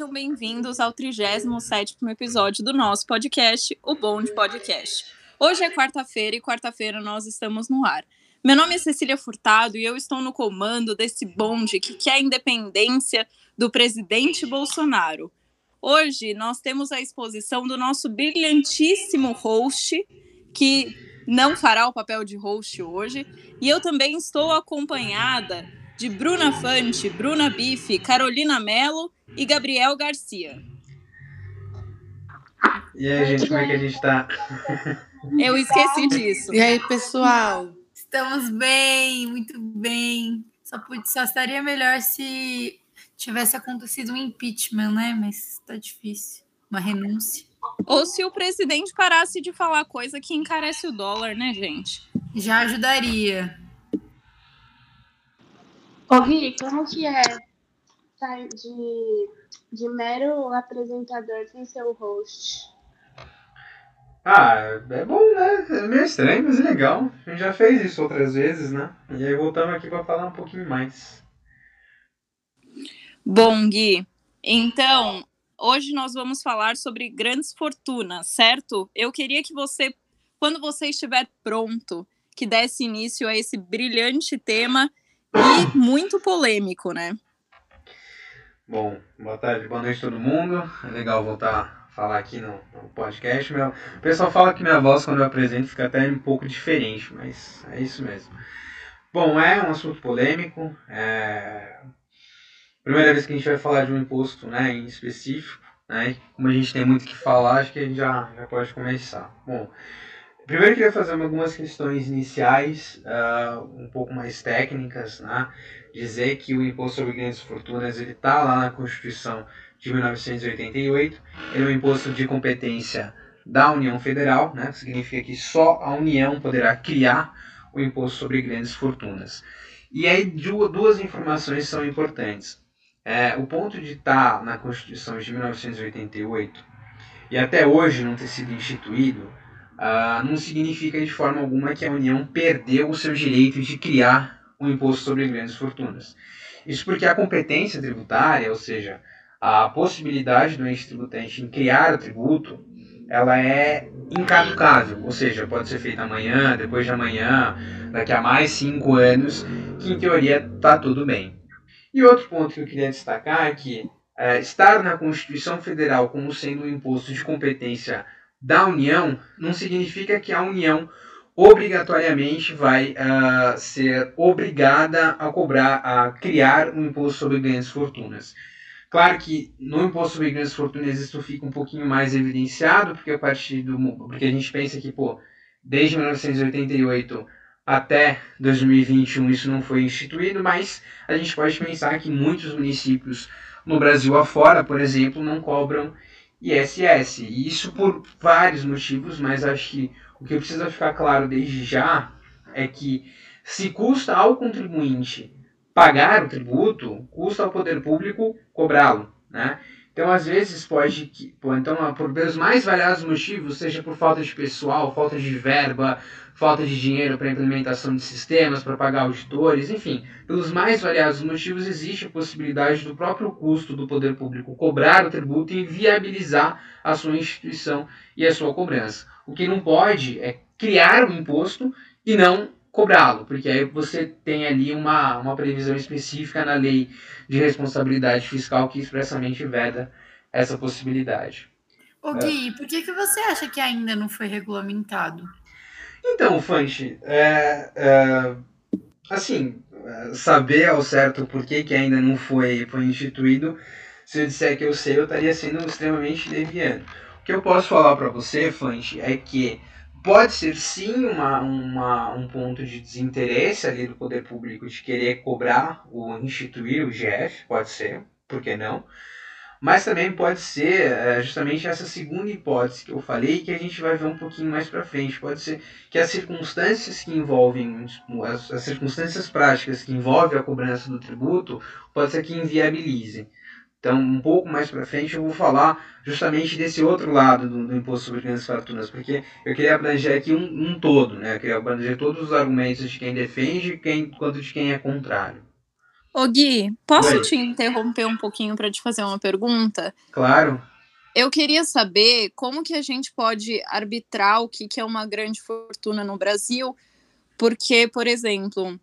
Sejam bem-vindos ao 37 episódio do nosso podcast, o Bonde Podcast. Hoje é quarta-feira e quarta-feira nós estamos no ar. Meu nome é Cecília Furtado e eu estou no comando desse bonde que quer a independência do presidente Bolsonaro. Hoje nós temos a exposição do nosso brilhantíssimo host, que não fará o papel de host hoje, e eu também estou acompanhada de Bruna Fante, Bruna Bife, Carolina Mello e Gabriel Garcia. E aí, gente, como é que a gente tá? Eu esqueci disso. E aí, pessoal? Estamos bem, muito bem. Só, só estaria melhor se tivesse acontecido um impeachment, né? Mas tá difícil. Uma renúncia. Ou se o presidente parasse de falar coisa que encarece o dólar, né, gente? Já ajudaria. Ô Gui, como que é tá de, de mero apresentador sem ser o host? Ah, é bom, né? É meio estranho, mas é legal. A gente já fez isso outras vezes, né? E aí voltamos aqui para falar um pouquinho mais. Bom, Gui, então, hoje nós vamos falar sobre grandes fortunas, certo? Eu queria que você, quando você estiver pronto, que desse início a esse brilhante tema e muito polêmico, né? Bom, boa tarde, boa noite todo mundo. É legal voltar a falar aqui no, no podcast. Meu, o pessoal fala que minha voz, quando eu apresento, fica até um pouco diferente, mas é isso mesmo. Bom, é um assunto polêmico. É... Primeira vez que a gente vai falar de um imposto né, em específico. Né? Como a gente tem muito que falar, acho que a gente já, já pode começar. Bom, Primeiro eu queria fazer algumas questões iniciais, uh, um pouco mais técnicas, né? dizer que o imposto sobre grandes fortunas ele está lá na Constituição de 1988, ele é um imposto de competência da União Federal, né? significa que só a União poderá criar o imposto sobre grandes fortunas. E aí duas informações são importantes. É, o ponto de estar tá na Constituição de 1988 e até hoje não ter sido instituído uh, não significa de forma alguma que a União perdeu o seu direito de criar um imposto sobre grandes fortunas. Isso porque a competência tributária, ou seja, a possibilidade do ente tributante em criar o tributo, ela é incaducável, ou seja, pode ser feita amanhã, depois de amanhã, daqui a mais cinco anos, que em teoria está tudo bem. E outro ponto que eu queria destacar é que é, estar na Constituição Federal como sendo um imposto de competência da União não significa que a União obrigatoriamente vai uh, ser obrigada a cobrar, a criar um imposto sobre grandes fortunas. Claro que no imposto sobre grandes fortunas isso fica um pouquinho mais evidenciado, porque a partir do porque a gente pensa que, pô, desde 1988 até 2021 isso não foi instituído, mas a gente pode pensar que muitos municípios no Brasil afora, por exemplo, não cobram ISS. E isso por vários motivos, mas acho que o que precisa ficar claro desde já é que se custa ao contribuinte pagar o tributo, custa ao poder público cobrá-lo, né? Então, às vezes, pode que, então, por mais variados motivos, seja por falta de pessoal, falta de verba, falta de dinheiro para implementação de sistemas, para pagar auditores, enfim, pelos mais variados motivos, existe a possibilidade do próprio custo do poder público cobrar o tributo e viabilizar a sua instituição e a sua cobrança. O que não pode é criar um imposto e não cobrá-lo, porque aí você tem ali uma, uma previsão específica na lei de responsabilidade fiscal que expressamente veda essa possibilidade. Ô Gui, é. por que, que você acha que ainda não foi regulamentado? Então, Fanchi, é, é, assim, saber ao certo por que, que ainda não foi, foi instituído, se eu disser que eu sei, eu estaria sendo extremamente leviano. O que eu posso falar para você, Fanchi, é que pode ser sim uma, uma, um ponto de desinteresse ali do poder público de querer cobrar ou instituir o GF, pode ser, por que não? Mas também pode ser é, justamente essa segunda hipótese que eu falei que a gente vai ver um pouquinho mais para frente. Pode ser que as circunstâncias que envolvem, as, as, circunstâncias práticas que envolvem a cobrança do tributo, pode ser que inviabilizem. Então, um pouco mais para frente, eu vou falar justamente desse outro lado do, do imposto sobre grandes fortunas, porque eu queria abranger aqui um, um, todo, né? Eu queria abranger todos os argumentos de quem defende quem, quanto de quem é contrário. Ô Gui, posso Oi. te interromper um pouquinho para te fazer uma pergunta? Claro. Eu queria saber como que a gente pode arbitrar o que, que é uma grande fortuna no Brasil, porque, por exemplo,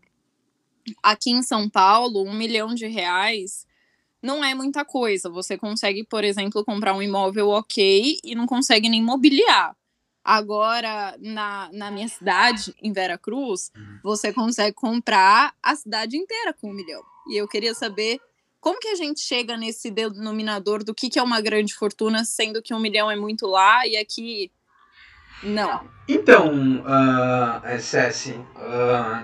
aqui em São Paulo, um milhão de reais não é muita coisa. Você consegue, por exemplo, comprar um imóvel ok e não consegue nem mobiliar. Agora, na, na minha cidade, em Veracruz, você consegue comprar a cidade inteira com um milhão. E eu queria saber como que a gente chega nesse denominador do que, que é uma grande fortuna, sendo que um milhão é muito lá e aqui não. Então, uh, Cessi, uh,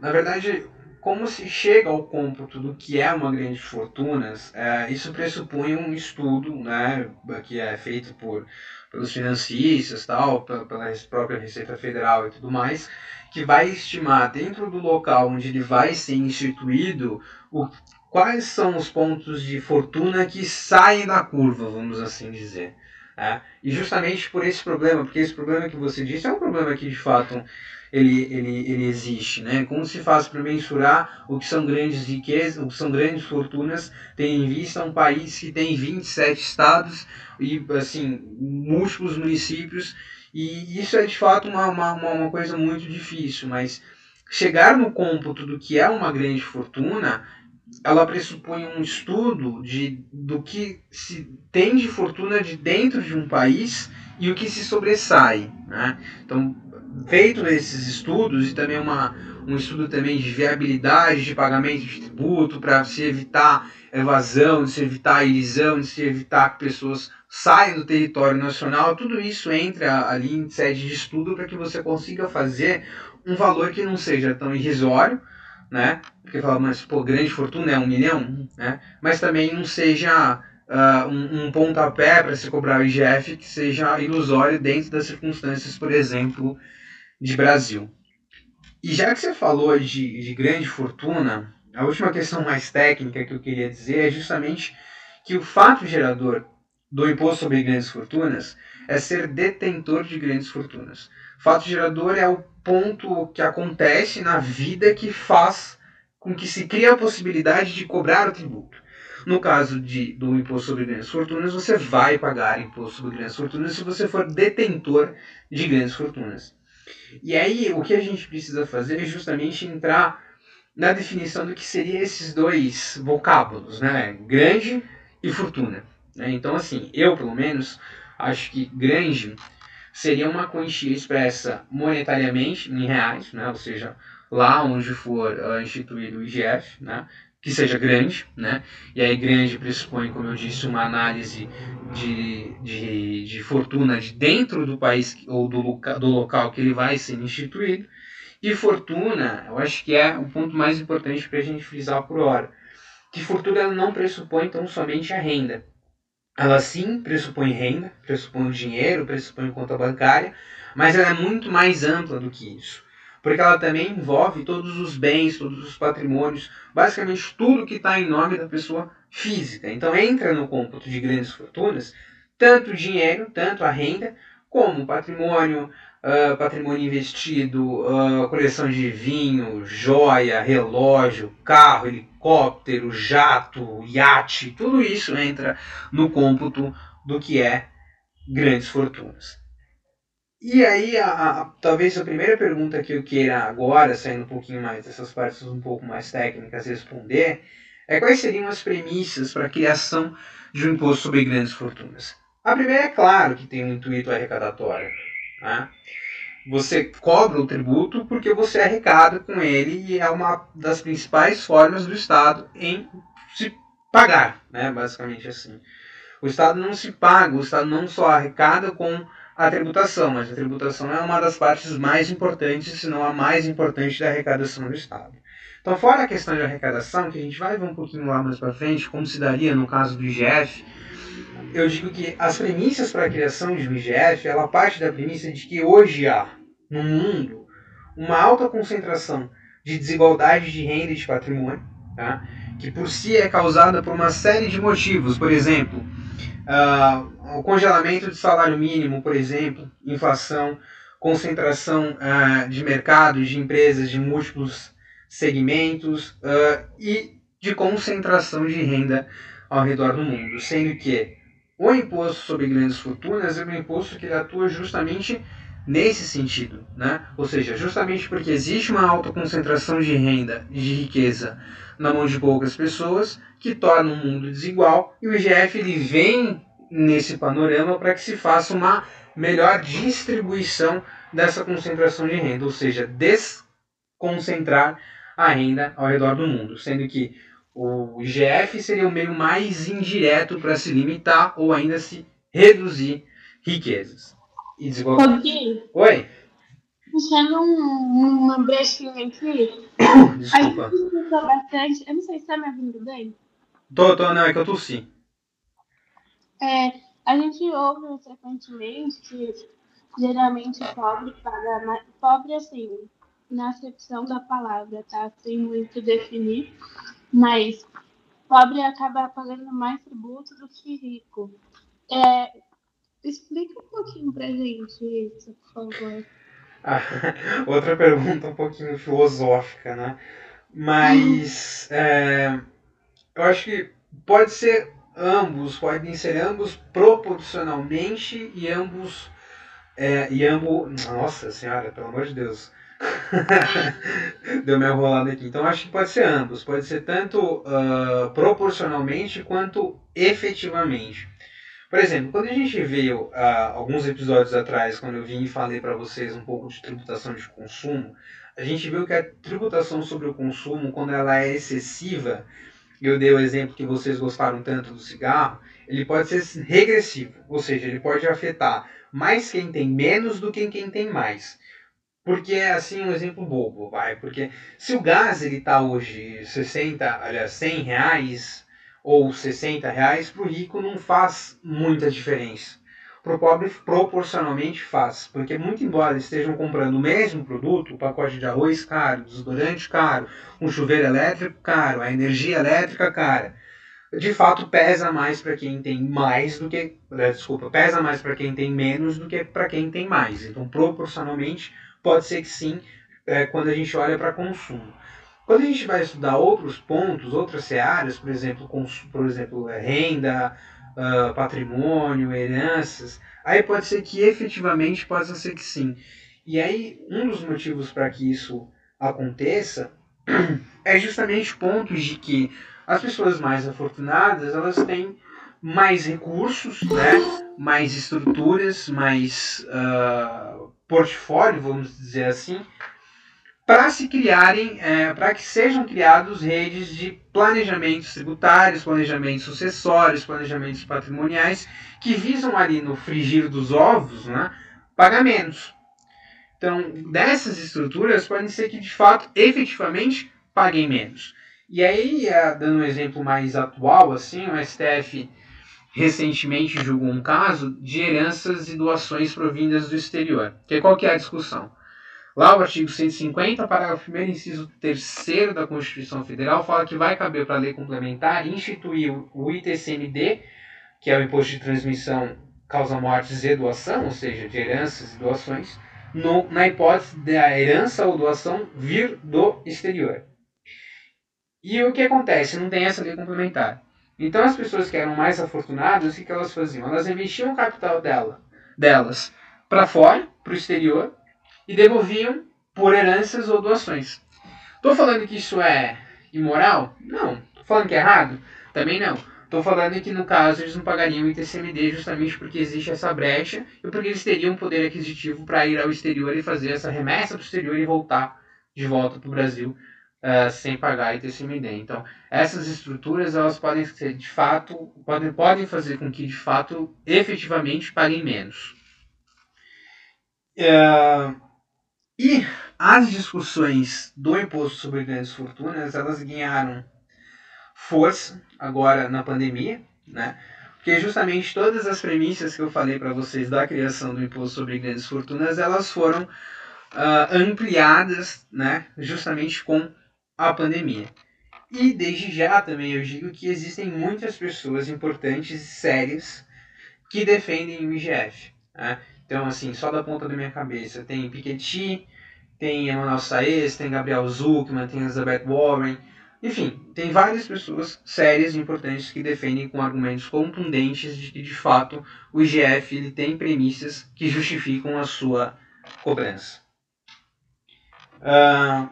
na verdade, como se chega ao cômputo do que é uma grande fortuna, uh, isso pressupõe um estudo né, que é feito por, pelos financistas, tal, pela, pela própria Receita Federal e tudo mais, que vai estimar dentro do local onde ele vai ser instituído o, quais são os pontos de fortuna que saem da curva, vamos assim dizer. É, e justamente por esse problema, porque esse problema que você disse é um problema que de fato ele, ele, ele existe. Né? Como se faz para mensurar o que são grandes riquezas, o que são grandes fortunas, tendo em vista um país que tem 27 estados e assim, múltiplos municípios, e isso é de fato uma, uma, uma coisa muito difícil, mas chegar no cômputo do que é uma grande fortuna ela pressupõe um estudo de, do que se tem de fortuna de dentro de um país e o que se sobressai. Né? Então, feito esses estudos e também uma, um estudo também de viabilidade de pagamento de tributo para se evitar evasão, de se evitar ilisão, de se evitar que pessoas saiam do território nacional, tudo isso entra ali em sede de estudo para que você consiga fazer um valor que não seja tão irrisório, né? Porque fala, mas pô, grande fortuna é um milhão, né? Mas também não seja uh, um, um pontapé para se cobrar o IGF que seja ilusório dentro das circunstâncias, por exemplo, de Brasil. E já que você falou de, de grande fortuna, a última questão mais técnica que eu queria dizer é justamente que o fato gerador do imposto sobre grandes fortunas é ser detentor de grandes fortunas. Fato gerador é o ponto que acontece na vida que faz com que se crie a possibilidade de cobrar o tributo. No caso de, do imposto sobre grandes fortunas, você vai pagar imposto sobre grandes fortunas se você for detentor de grandes fortunas. E aí, o que a gente precisa fazer é justamente entrar na definição do que seriam esses dois vocábulos, né? Grande e fortuna. Né? Então, assim, eu, pelo menos, acho que grande seria uma quantia expressa monetariamente em reais, né? ou seja, lá onde for uh, instituído o IGF, né? Que seja grande, né? E aí grande pressupõe, como eu disse, uma análise de, de, de fortuna de dentro do país ou do, loca, do local que ele vai ser instituído. E fortuna, eu acho que é o ponto mais importante para a gente frisar por hora. Que fortuna não pressupõe então somente a renda. Ela sim pressupõe renda, pressupõe dinheiro, pressupõe conta bancária, mas ela é muito mais ampla do que isso porque ela também envolve todos os bens, todos os patrimônios, basicamente tudo que está em nome da pessoa física. Então entra no cômputo de grandes fortunas tanto o dinheiro, tanto a renda, como patrimônio, uh, patrimônio investido, uh, coleção de vinho, joia, relógio, carro, helicóptero, jato, iate, tudo isso entra no cômputo do que é grandes fortunas. E aí, a, a, talvez a primeira pergunta que eu queira agora, saindo um pouquinho mais dessas partes um pouco mais técnicas, responder, é quais seriam as premissas para a criação de um imposto sobre grandes fortunas. A primeira é claro que tem um intuito arrecadatório. Né? Você cobra o tributo porque você arrecada com ele e é uma das principais formas do Estado em se pagar, né? basicamente assim. O Estado não se paga, o Estado não só arrecada com a tributação, mas a tributação é uma das partes mais importantes, se não a mais importante da arrecadação do Estado. Então, fora a questão de arrecadação, que a gente vai ver um pouquinho lá mais para frente, como se daria no caso do IGF, eu digo que as premissas para a criação de um IGF, ela parte da premissa de que hoje há, no mundo, uma alta concentração de desigualdade de renda e de patrimônio, tá? que por si é causada por uma série de motivos, por exemplo, uh, o congelamento de salário mínimo, por exemplo, inflação, concentração uh, de mercados, de empresas de múltiplos segmentos uh, e de concentração de renda ao redor do mundo, sendo que o imposto sobre grandes fortunas é um imposto que atua justamente nesse sentido, né? Ou seja, justamente porque existe uma alta concentração de renda, de riqueza na mão de poucas pessoas, que torna o mundo desigual, e o IGF ele vem nesse panorama para que se faça uma melhor distribuição dessa concentração de renda, ou seja, desconcentrar a renda ao redor do mundo, sendo que o IGF seria o meio mais indireto para se limitar ou ainda se reduzir riquezas e desigualdade. Oi? Puxando um, uma brechinha aqui. Desculpa. A gente bastante. Eu não sei se tá me ouvindo bem. Tô, tô, não, é que eu tossi. É, a gente ouve frequentemente que geralmente pobre paga mais. Pobre assim, na acepção da palavra, tá? Sem muito definir. Mas pobre acaba pagando mais tributo do que rico. É, explica um pouquinho pra gente isso, por favor. Ah, outra pergunta um pouquinho filosófica, né? Mas é, eu acho que pode ser ambos, podem ser ambos proporcionalmente e ambos. É, e ambos. Nossa senhora, pelo amor de Deus. Deu minha rolada aqui. Então acho que pode ser ambos. Pode ser tanto uh, proporcionalmente quanto efetivamente. Por exemplo, quando a gente veio uh, alguns episódios atrás, quando eu vim e falei para vocês um pouco de tributação de consumo, a gente viu que a tributação sobre o consumo, quando ela é excessiva, eu dei o exemplo que vocês gostaram tanto do cigarro, ele pode ser regressivo, ou seja, ele pode afetar mais quem tem menos do que quem tem mais. Porque é assim um exemplo bobo, vai. Porque se o gás ele tá hoje 60, aliás, 100 reais ou 60 reais, para o rico não faz muita diferença. Para o pobre, proporcionalmente faz. Porque, muito embora estejam comprando o mesmo produto, o pacote de arroz caro, desodorante caro, um chuveiro elétrico caro, a energia elétrica cara, de fato pesa mais para quem tem mais do que. Eh, desculpa, pesa mais para quem tem menos do que para quem tem mais. Então, proporcionalmente, Pode ser que sim, é, quando a gente olha para consumo. Quando a gente vai estudar outros pontos, outras searas, por exemplo, por exemplo é, renda, uh, patrimônio, heranças, aí pode ser que efetivamente possa ser que sim. E aí, um dos motivos para que isso aconteça é justamente pontos de que as pessoas mais afortunadas elas têm mais recursos, né? mais estruturas, mais uh, portfólio, vamos dizer assim, para se criarem, é, para que sejam criados redes de planejamentos tributários, planejamentos sucessórios, planejamentos patrimoniais, que visam ali no frigir dos ovos, né, pagamentos. Então, dessas estruturas, podem ser que de fato, efetivamente, paguem menos. E aí, é, dando um exemplo mais atual, assim, o STF recentemente julgou um caso de heranças e doações provindas do exterior. Que qual que é a discussão? Lá o artigo 150, parágrafo 1 inciso 3 da Constituição Federal, fala que vai caber para a lei complementar instituir o ITCMD, que é o Imposto de Transmissão Causa Mortes e Doação, ou seja, de heranças e doações, no, na hipótese da herança ou doação vir do exterior. E o que acontece? Não tem essa lei complementar. Então as pessoas que eram mais afortunadas, o que, que elas faziam? Elas investiam o capital dela, delas para fora, para o exterior, e devolviam por heranças ou doações. Estou falando que isso é imoral? Não. Estou falando que é errado? Também não. Estou falando que no caso eles não pagariam o ITCMD justamente porque existe essa brecha e porque eles teriam poder aquisitivo para ir ao exterior e fazer essa remessa para o exterior e voltar de volta para o Brasil uh, sem pagar ITCMD. Então, essas estruturas elas podem ser de fato, podem, podem fazer com que de fato, efetivamente, paguem menos. Uh, e as discussões do imposto sobre grandes fortunas, elas ganharam força agora na pandemia, né? Porque justamente todas as premissas que eu falei para vocês da criação do imposto sobre grandes fortunas, elas foram uh, ampliadas, né? Justamente com a pandemia. E desde já também eu digo que existem muitas pessoas importantes e sérias que defendem o IGF. Né? Então, assim, só da ponta da minha cabeça tem Piketty, tem Emmanuel Saez, tem Gabriel Zuckman, tem Elizabeth Warren, enfim, tem várias pessoas sérias e importantes que defendem com argumentos contundentes de que, de fato, o IGF ele tem premissas que justificam a sua cobrança. Uh,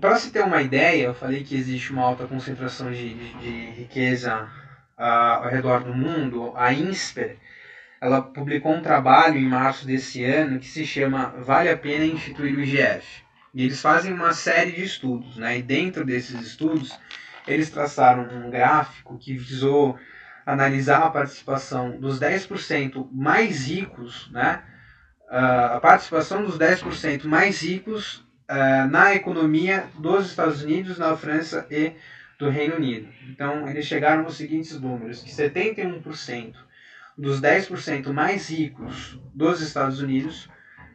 Para se ter uma ideia, eu falei que existe uma alta concentração de, de, de riqueza uh, ao redor do mundo. A INSPER ela publicou um trabalho em março desse ano que se chama Vale a Pena Instituir o IGF. E eles fazem uma série de estudos, né? e dentro desses estudos eles traçaram um gráfico que visou analisar a participação dos 10% mais ricos, né? Uh, a participação dos 10% mais ricos uh, na economia dos Estados Unidos, na França e do Reino Unido. Então, eles chegaram aos seguintes números, que 71% dos 10% mais ricos dos Estados Unidos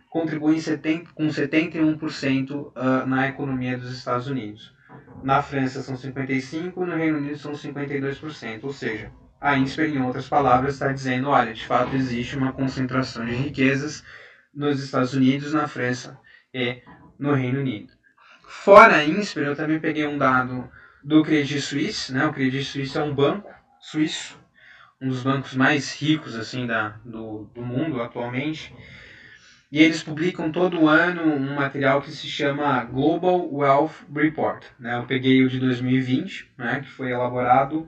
contribuem 70, com 71% uh, ah, na economia dos Estados Unidos. Na França são 55%, no Reino Unido são 52%. Ou seja, a INSPER, em outras palavras, está dizendo, olha, de fato existe uma concentração de riquezas nos Estados Unidos, na França e no Reino Unido. Fora a INSPER, eu também peguei um dado do Credit Suisse, né? O Credit Suisse é um banco suíço, um dos bancos mais ricos assim da, do, do mundo atualmente. E eles publicam todo ano um material que se chama Global Wealth Report. Né? Eu peguei o de 2020, né, que foi elaborado.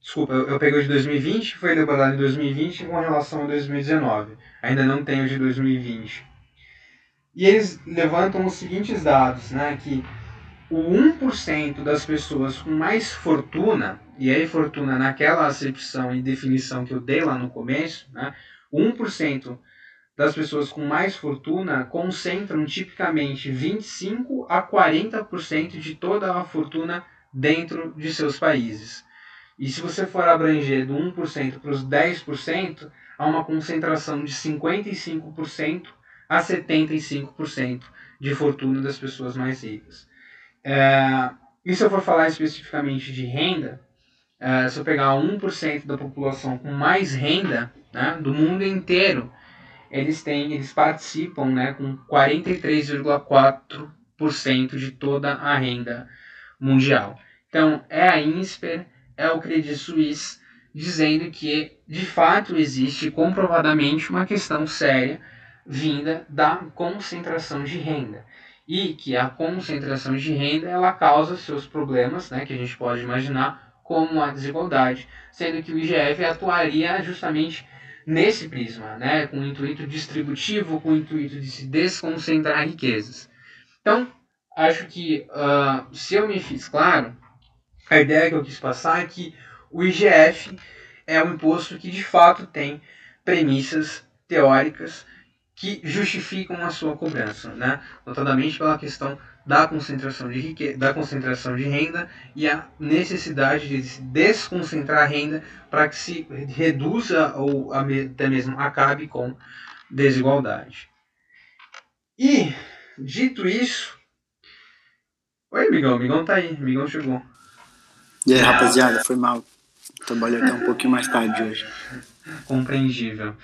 Desculpa, eu peguei o de 2020, que foi elaborado em 2020 com relação a 2019. Ainda não tenho o de 2020. E eles levantam os seguintes dados, né, que o 1% das pessoas com mais fortuna, e aí fortuna naquela acepção e definição que eu dei lá no começo, né, 1% das pessoas com mais fortuna concentram tipicamente 25 a 40% de toda a fortuna dentro de seus países. E se você for abranger do 1% para os 10%, há uma concentração de 55% a 75% de fortuna das pessoas mais ricas. É, e se eu for falar especificamente de renda, é, se eu pegar 1% da população com mais renda né, do mundo inteiro, eles têm, eles participam né, com 43,4% de toda a renda mundial. Então, é a INSPER, é o Credit Suisse, dizendo que de fato existe comprovadamente uma questão séria vinda da concentração de renda e que a concentração de renda ela causa seus problemas, né, que a gente pode imaginar como a desigualdade, sendo que o IGF atuaria justamente nesse prisma, né, com o intuito distributivo, com o intuito de se desconcentrar riquezas. Então, acho que uh, se eu me fiz claro, a ideia que eu quis passar é que o IGF é um imposto que de fato tem premissas teóricas que justificam a sua cobrança, né? notadamente pela questão da concentração de riqueza, da concentração de renda e a necessidade de se desconcentrar a renda para que se reduza ou até mesmo acabe com desigualdade. E dito isso, oi Migão, Migão tá aí, Migão chegou. E aí rapaziada, foi mal. Trabalhei até um pouquinho mais tarde hoje. Compreensível.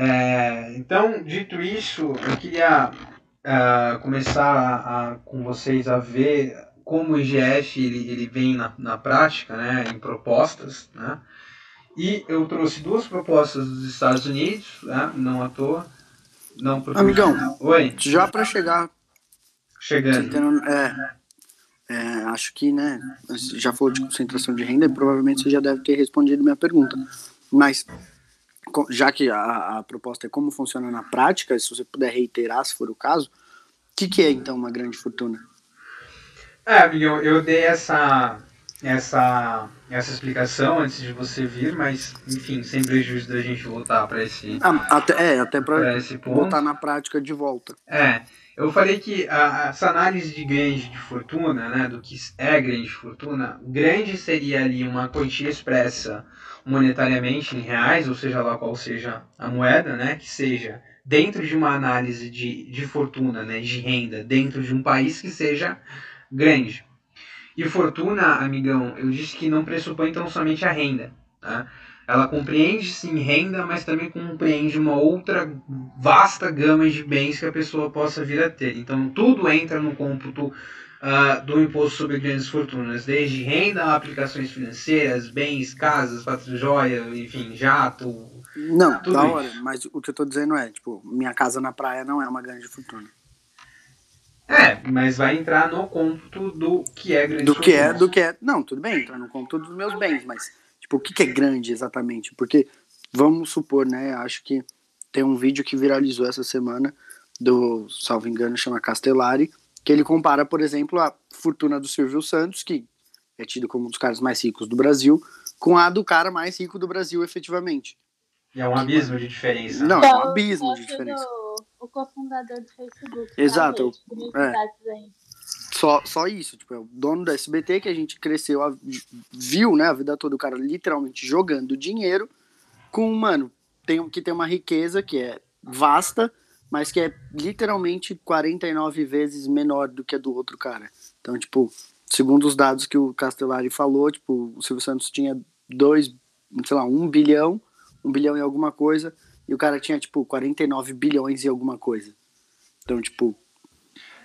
É, então, dito isso, eu queria uh, começar a, a, com vocês a ver como o IGF ele, ele vem na, na prática, né, em propostas, né? E eu trouxe duas propostas dos Estados Unidos, né, não à toa. Não Amigão, Oi. já para chegar. Chegando. É, é, acho que, né, já falou de concentração de renda provavelmente você já deve ter respondido minha pergunta. Mas já que a, a, proposta é como funciona na prática, se você puder reiterar, se for o caso, o que, que é então uma grande fortuna? É, eu, eu dei essa, essa, essa explicação antes de você vir, mas enfim, sem prejuízo da gente voltar para esse. Ah, até, é, até para botar na prática de volta. É, eu falei que a, essa análise de grande de fortuna, né, do que é grande fortuna, grande seria ali uma quantia expressa monetariamente em reais, ou seja lá qual seja a moeda, né, que seja dentro de uma análise de, de fortuna, né, de renda, dentro de um país que seja grande. E fortuna, amigão, eu disse que não pressupõe então somente a renda. Tá? ela compreende sim renda, mas também compreende uma outra vasta gama de bens que a pessoa possa vir a ter. Então tudo entra no cômputo uh, do imposto sobre grandes fortunas, desde renda a aplicações financeiras, bens, casas, joia, enfim, jato. Não, da hora, mas o que eu estou dizendo é, tipo, minha casa na praia não é uma grande fortuna. É, mas vai entrar no cômputo do que é grande Do que é, do que é. Não, tudo bem, entra no cômputo dos meus bens, mas Tipo, o que, que é grande exatamente? Porque, vamos supor, né? Acho que tem um vídeo que viralizou essa semana, do, salvo engano, chama Castellari, que ele compara, por exemplo, a fortuna do Silvio Santos, que é tido como um dos caras mais ricos do Brasil, com a do cara mais rico do Brasil, efetivamente. E é um abismo de diferença. Não, é um abismo de diferença. Do, o cofundador do Facebook. Exato. Tá, é só, só isso, tipo, é o dono da SBT que a gente cresceu, a, viu, né, a vida toda o cara literalmente jogando dinheiro com, mano, tem, que tem uma riqueza que é vasta, mas que é literalmente 49 vezes menor do que a do outro cara. Então, tipo, segundo os dados que o Castellari falou, tipo, o Silvio Santos tinha dois, sei lá, um bilhão, um bilhão e alguma coisa, e o cara tinha, tipo, 49 bilhões e alguma coisa. Então, tipo,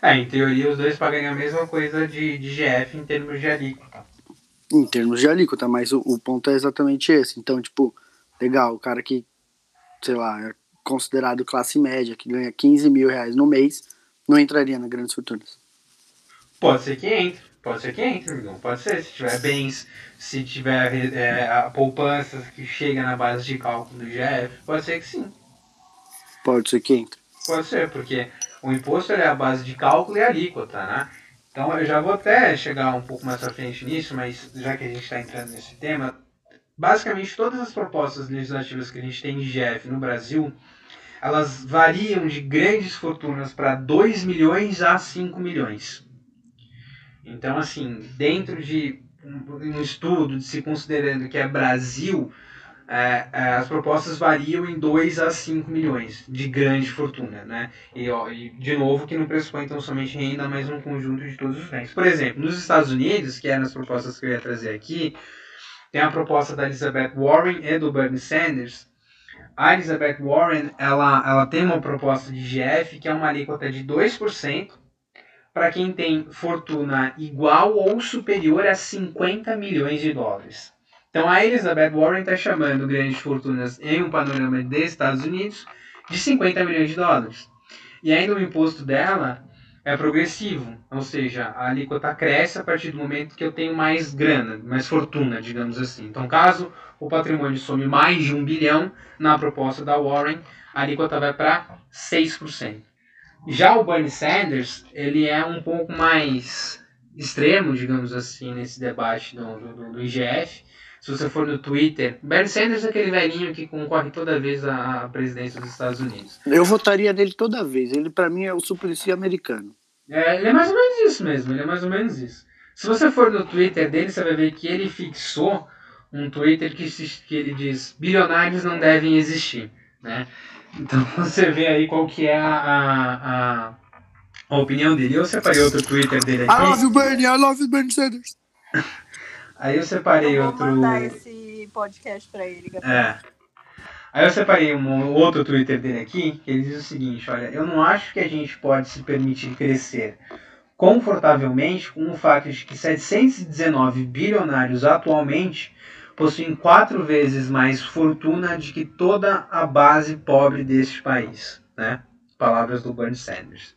é, em teoria os dois pagam a mesma coisa de, de GF em termos de alíquota. Em termos de alíquota, mas o, o ponto é exatamente esse. Então, tipo, legal, o cara que, sei lá, considerado classe média, que ganha 15 mil reais no mês, não entraria na grandes fortunas. Pode ser que entre, pode ser que entre, amigão. Pode ser, se tiver bens, se tiver é, a poupança que chega na base de cálculo do GF, pode ser que sim. Pode ser que entre. Pode ser, porque o imposto é a base de cálculo e alíquota, né? Então eu já vou até chegar um pouco mais à frente nisso, mas já que a gente está entrando nesse tema, basicamente todas as propostas legislativas que a gente tem de GF no Brasil, elas variam de grandes fortunas para 2 milhões a 5 milhões. Então, assim, dentro de um estudo, de se considerando que é Brasil, é, é, as propostas variam em 2 a 5 milhões de grande fortuna, né? E, ó, e, de novo, que não pressupõe então somente renda, mas um conjunto de todos os bens. Por exemplo, nos Estados Unidos, que eram as propostas que eu ia trazer aqui, tem a proposta da Elizabeth Warren e do Bernie Sanders. A Elizabeth Warren, ela, ela tem uma proposta de GF que é uma alíquota de 2% para quem tem fortuna igual ou superior a 50 milhões de dólares. Então a Elizabeth Warren está chamando grandes fortunas em um panorama dos Estados Unidos de 50 milhões de dólares. E ainda o imposto dela é progressivo, ou seja, a alíquota cresce a partir do momento que eu tenho mais grana, mais fortuna, digamos assim. Então, caso o patrimônio some mais de um bilhão, na proposta da Warren, a alíquota vai para 6%. Já o Bernie Sanders, ele é um pouco mais extremo, digamos assim, nesse debate do, do, do IGF, se você for no Twitter, Bernie Sanders é aquele velhinho que concorre toda vez à presidência dos Estados Unidos. Eu votaria nele toda vez. Ele, para mim, é o Suplicy americano. É, ele é mais ou menos isso mesmo. Ele é mais ou menos isso. Se você for no Twitter dele, você vai ver que ele fixou um Twitter que, que ele diz bilionários não devem existir, né? Então você vê aí qual que é a, a, a opinião dele. Eu separei outro Twitter dele aqui. I love you, Bernie. I love you, Bernie Sanders. Aí eu separei eu vou outro. mandar esse podcast pra ele, É. Aí eu separei um outro Twitter dele aqui, que ele diz o seguinte: olha, eu não acho que a gente pode se permitir crescer confortavelmente com o fato de que 719 bilionários atualmente possuem quatro vezes mais fortuna de que toda a base pobre deste país. Né? Palavras do Bernie Sanders.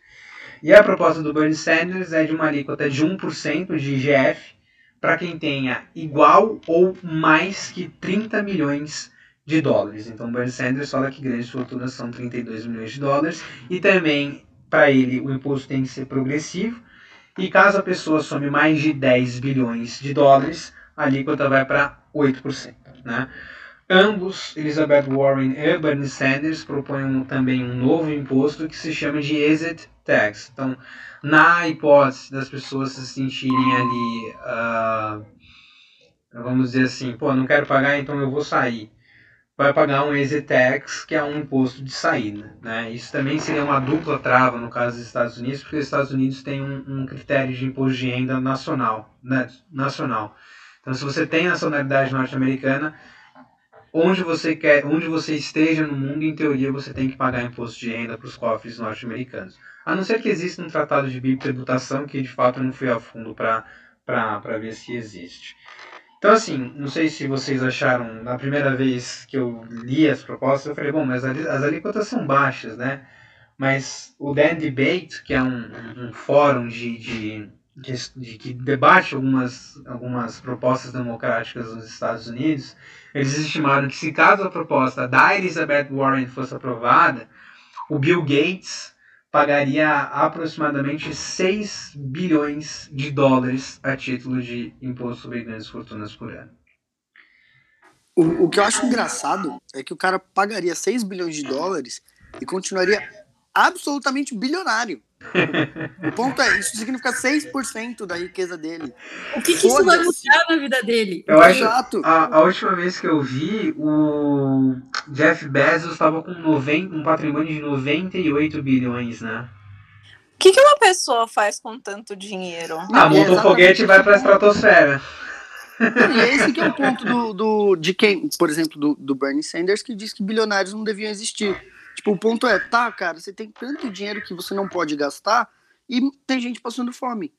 E a proposta do Bernie Sanders é de uma alíquota de 1% de IGF para quem tenha igual ou mais que 30 milhões de dólares. Então, Bernie Sanders fala que grandes fortunas são 32 milhões de dólares e também para ele o imposto tem que ser progressivo. E caso a pessoa some mais de 10 bilhões de dólares, a alíquota vai para 8%. Né? Ambos, Elizabeth Warren e Bernie Sanders, propõem também um novo imposto que se chama de exit tax. Então, na hipótese das pessoas se sentirem ali, uh, vamos dizer assim, pô, não quero pagar, então eu vou sair. Vai pagar um exit tax, que é um imposto de saída. Né? Isso também seria uma dupla trava no caso dos Estados Unidos, porque os Estados Unidos têm um, um critério de imposto de renda nacional. Né? nacional. Então, se você tem nacionalidade norte-americana, onde você quer, onde você esteja no mundo, em teoria você tem que pagar imposto de renda para os cofres norte-americanos. A não ser que exista um tratado de bitributação que de fato eu não fui a fundo para ver se existe. Então, assim, não sei se vocês acharam, na primeira vez que eu li as propostas, eu falei, bom, mas as alíquotas são baixas, né? Mas o Dan Debate, que é um, um fórum de, de, de, de, que debate algumas, algumas propostas democráticas nos Estados Unidos, eles estimaram que se caso a proposta da Elizabeth Warren fosse aprovada, o Bill Gates pagaria aproximadamente 6 bilhões de dólares a título de imposto sobre grandes fortunas por ano. O, o que eu acho engraçado é que o cara pagaria 6 bilhões de dólares e continuaria absolutamente bilionário. O ponto é, isso significa 6% da riqueza dele. O que, que isso vai mudar na vida dele? Eu acho, Exato. A, a, última vez que eu vi, o Jeff Bezos estava com 90, um patrimônio de 98 bilhões, né? O que, que uma pessoa faz com tanto dinheiro? Ah, monta um foguete e vai para a estratosfera. E esse que é o ponto do, do, de quem, por exemplo, do, do Bernie Sanders, que diz que bilionários não deviam existir. Tipo, o ponto é, tá, cara, você tem tanto dinheiro que você não pode gastar e tem gente passando fome.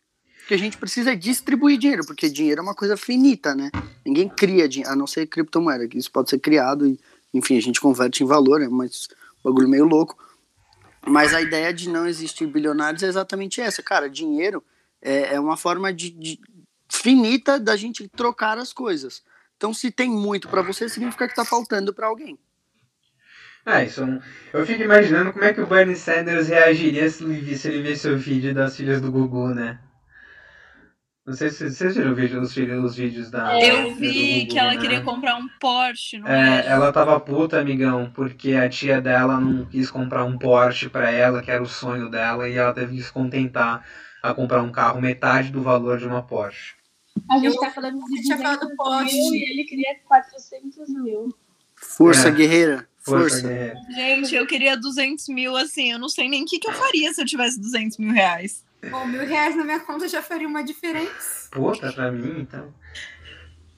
que a gente precisa distribuir dinheiro, porque dinheiro é uma coisa finita, né? Ninguém cria dinheiro, a não ser criptomoeda, que isso pode ser criado e, enfim, a gente converte em valor, é mas bagulho meio louco. Mas a ideia de não existir bilionários é exatamente essa, cara. Dinheiro é, é uma forma de, de finita da gente trocar as coisas. Então, se tem muito para você, significa que tá faltando para alguém. Ah, isso é eu fico imaginando como é que o Bernie Sanders reagiria se ele visse, se ele visse o vídeo das filhas do Gugu, né? Não sei se vocês viram os, vídeos, os vídeos da. Eu vi Gugu, que ela né? queria comprar um Porsche, não é? é? Ela tava puta, amigão, porque a tia dela não quis comprar um Porsche pra ela, que era o sonho dela, e ela teve que se contentar a comprar um carro metade do valor de uma Porsche. A gente eu, tá falando de 200 Porsche. mil e ele queria 400 mil. Força é. guerreira. Força. Gente, eu queria 200 mil, assim, eu não sei nem o que, que eu faria se eu tivesse 200 mil reais. Bom, mil reais na minha conta já faria uma diferença. Pô, tá pra mim, então.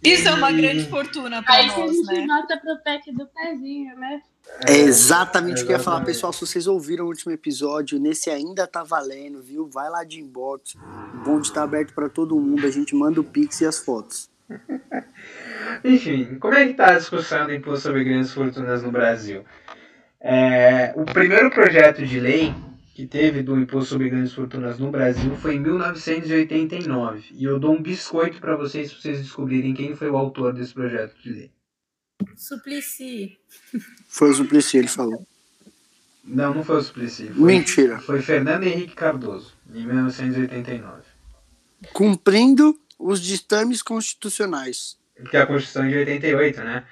Isso é uma grande fortuna pra Aí nós, né? Aí a gente né? nota pro pack do pezinho, né? É exatamente o que eu ia falar, pessoal. Se vocês ouviram o último episódio, nesse ainda tá valendo, viu? Vai lá de inbox. O bonde tá aberto para todo mundo. A gente manda o pix e as fotos. Enfim, como é que está a discussão do imposto sobre grandes fortunas no Brasil? É, o primeiro projeto de lei que teve do imposto sobre grandes fortunas no Brasil foi em 1989. E eu dou um biscoito para vocês, para vocês descobrirem quem foi o autor desse projeto de lei. Suplicy. Foi o Suplicy, ele falou. Não, não foi o Suplicy. Foi, Mentira. Foi Fernando Henrique Cardoso, em 1989. Cumprindo os ditames constitucionais que é a Constituição de 88, né?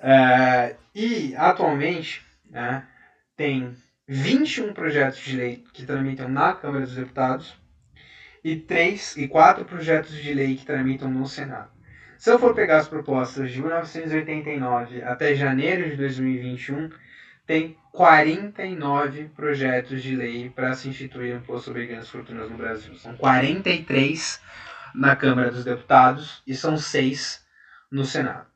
É, e, atualmente, né, tem 21 projetos de lei que tramitam na Câmara dos Deputados e três e quatro projetos de lei que tramitam no Senado. Se eu for pegar as propostas de 1989 até janeiro de 2021, tem 49 projetos de lei para se instituir o imposto sobre grandes fortunas no Brasil. São 43 na Câmara dos Deputados e são seis no Senado.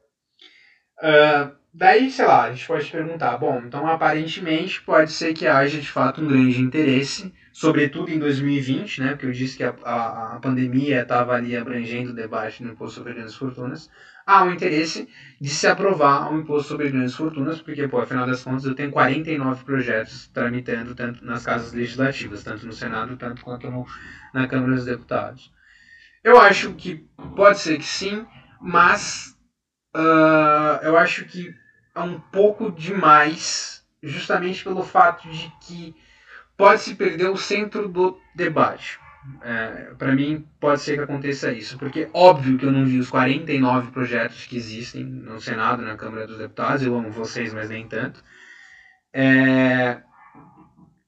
Uh, daí, sei lá, a gente pode perguntar, bom, então aparentemente pode ser que haja de fato um grande interesse, sobretudo em 2020, né, porque eu disse que a, a, a pandemia estava ali abrangendo o debate no imposto sobre grandes fortunas, há um interesse de se aprovar um imposto sobre grandes fortunas, porque, pô, afinal das contas, eu tenho 49 projetos tramitando tanto nas casas legislativas, tanto no Senado, tanto quanto no, na Câmara dos Deputados. Eu acho que pode ser que sim, mas uh, eu acho que é um pouco demais, justamente pelo fato de que pode se perder o centro do debate. É, para mim, pode ser que aconteça isso, porque óbvio que eu não vi os 49 projetos que existem no Senado, na Câmara dos Deputados, eu amo vocês, mas nem tanto. É,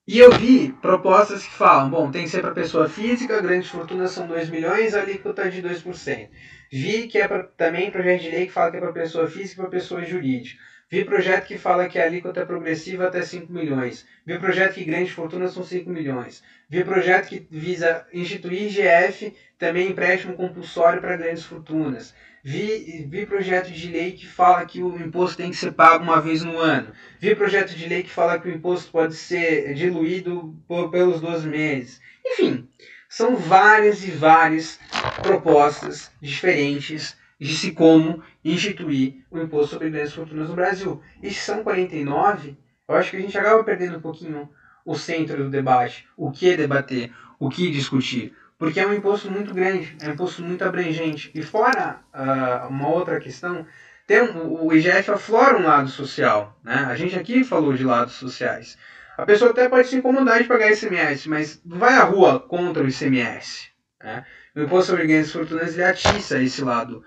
e eu vi propostas que falam, bom, tem que ser para pessoa física, grandes fortunas são 2 milhões, alíquota de 2%. Vi que é pra, também projeto de lei que fala que é para pessoa física e para pessoa jurídica. Vi projeto que fala que a alíquota é progressiva até 5 milhões. Vi projeto que grandes fortunas são 5 milhões. Vi projeto que visa instituir IGF, também empréstimo compulsório para grandes fortunas. Vi, vi projeto de lei que fala que o imposto tem que ser pago uma vez no ano. Vi projeto de lei que fala que o imposto pode ser diluído por, pelos 12 meses. Enfim, são várias e várias propostas diferentes de se como instituir o imposto sobre grandes fortunas no Brasil. E se são 49, eu acho que a gente acaba perdendo um pouquinho o centro do debate, o que debater, o que discutir. Porque é um imposto muito grande, é um imposto muito abrangente. E fora uh, uma outra questão, tem, o IGF aflora um lado social. Né? A gente aqui falou de lados sociais. A pessoa até pode se incomodar de pagar ICMS, mas vai à rua contra o ICMS. Né? O imposto sobre grandes fortunas ele atiça esse lado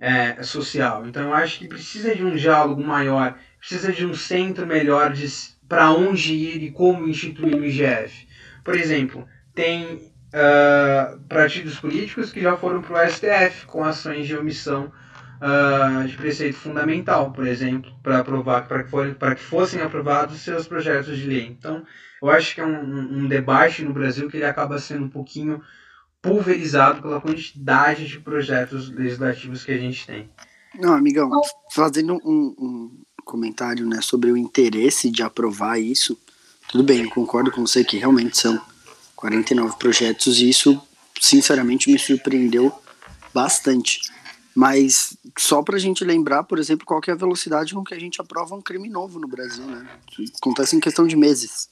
é, social. Então eu acho que precisa de um diálogo maior, precisa de um centro melhor para onde ir e como instituir o IGF. Por exemplo, tem uh, partidos políticos que já foram para o STF com ações de omissão uh, de preceito fundamental, por exemplo, para aprovar para que, que fossem aprovados seus projetos de lei. Então, eu acho que é um, um debate no Brasil que ele acaba sendo um pouquinho pulverizado pela quantidade de projetos legislativos que a gente tem. Não, amigão, fazendo um, um comentário né, sobre o interesse de aprovar isso, tudo bem, concordo com você que realmente são 49 projetos, e isso, sinceramente, me surpreendeu bastante. Mas só para a gente lembrar, por exemplo, qual é a velocidade com que a gente aprova um crime novo no Brasil, né? Acontece em questão de meses.